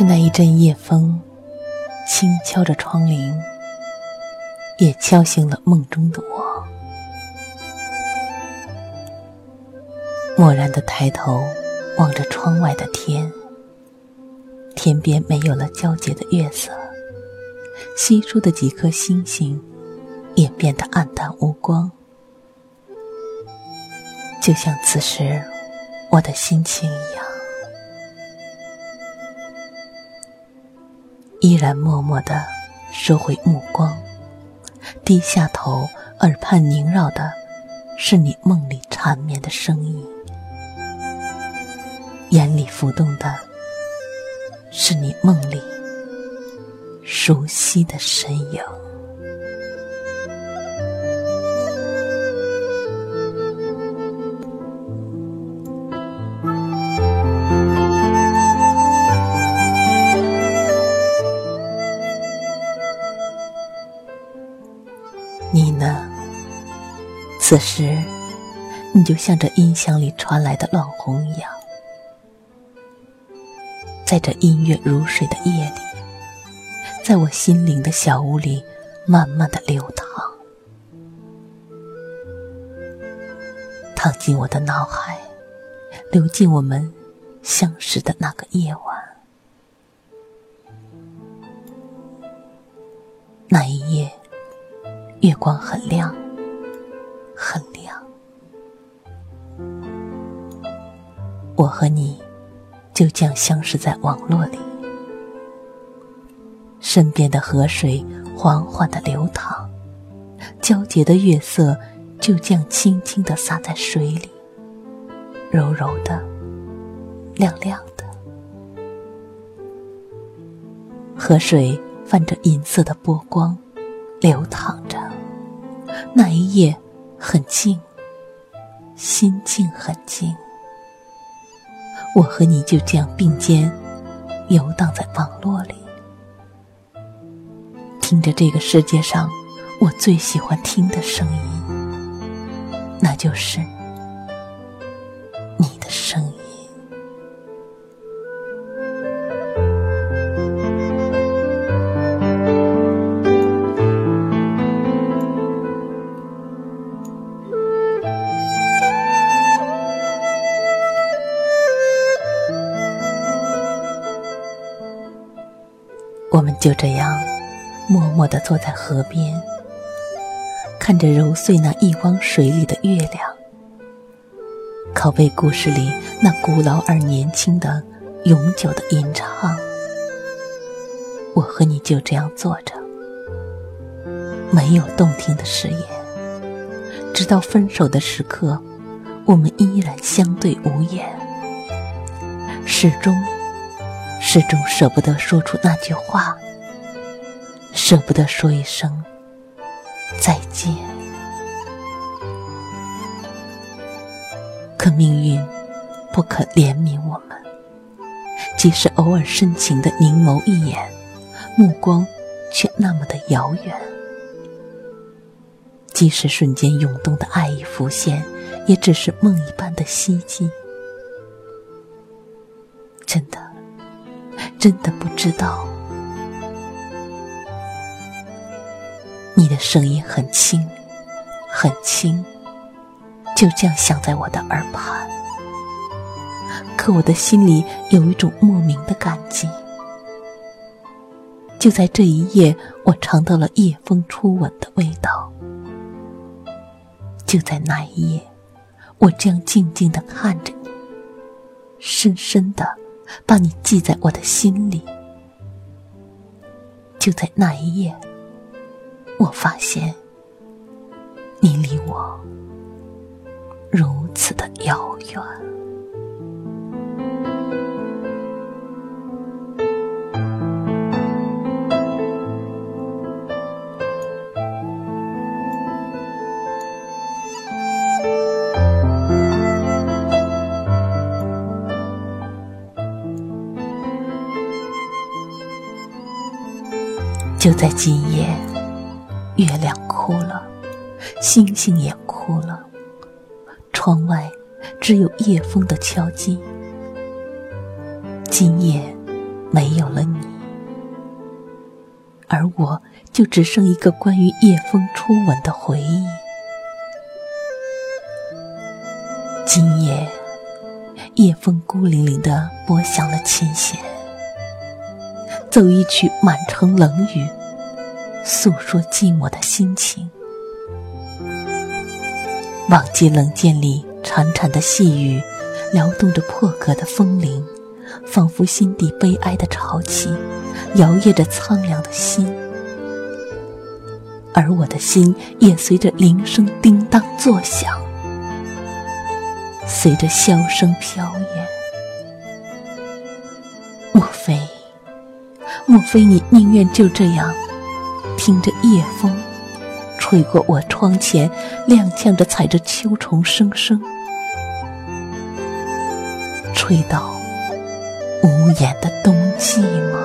是那一阵夜风，轻敲着窗棂，也敲醒了梦中的我。蓦然的抬头，望着窗外的天，天边没有了皎洁的月色，稀疏的几颗星星也变得暗淡无光，就像此时我的心情一样。依然默默的收回目光，低下头，耳畔萦绕的是你梦里缠绵的声音，眼里浮动的是你梦里熟悉的身影。此时，你就像这音响里传来的乱红一样，在这音乐如水的夜里，在我心灵的小屋里，慢慢的流淌，淌进我的脑海，流进我们相识的那个夜晚，那一夜。月光很亮，很亮。我和你就这样相识在网络里，身边的河水缓缓的流淌，皎洁的月色就这样轻轻的洒在水里，柔柔的，亮亮的。河水泛着银色的波光，流淌着。那一夜很静，心静很静。我和你就这样并肩游荡在网络里，听着这个世界上我最喜欢听的声音，那就是就这样默默地坐在河边，看着揉碎那一汪水里的月亮，拷贝故事里那古老而年轻的、永久的吟唱。我和你就这样坐着，没有动听的誓言，直到分手的时刻，我们依然相对无言，始终。始终舍不得说出那句话，舍不得说一声再见。可命运不可怜悯我们，即使偶尔深情的凝眸一眼，目光却那么的遥远；即使瞬间涌动的爱意浮现，也只是梦一般的希冀。真的。真的不知道，声音很轻，很轻，就这样响在我的耳畔。可我的心里有一种莫名的感激。就在这一夜，我尝到了夜风初吻的味道。就在那一夜，我这样静静的看着你，深深的。把你记在我的心里。就在那一夜，我发现你离我如此的遥远。就在今夜，月亮哭了，星星也哭了，窗外只有夜风的敲击。今夜没有了你，而我就只剩一个关于夜风初吻的回忆。今夜，夜风孤零零地拨响了琴弦。奏一曲满城冷雨，诉说寂寞的心情。忘记冷箭里潺潺的细雨，撩动着破格的风铃，仿佛心底悲哀的潮起，摇曳着苍凉的心。而我的心也随着铃声叮当作响，随着箫声飘远。莫非？莫非你宁愿就这样听着夜风吹过我窗前，踉跄着踩着秋虫声声，吹到无言的冬季吗？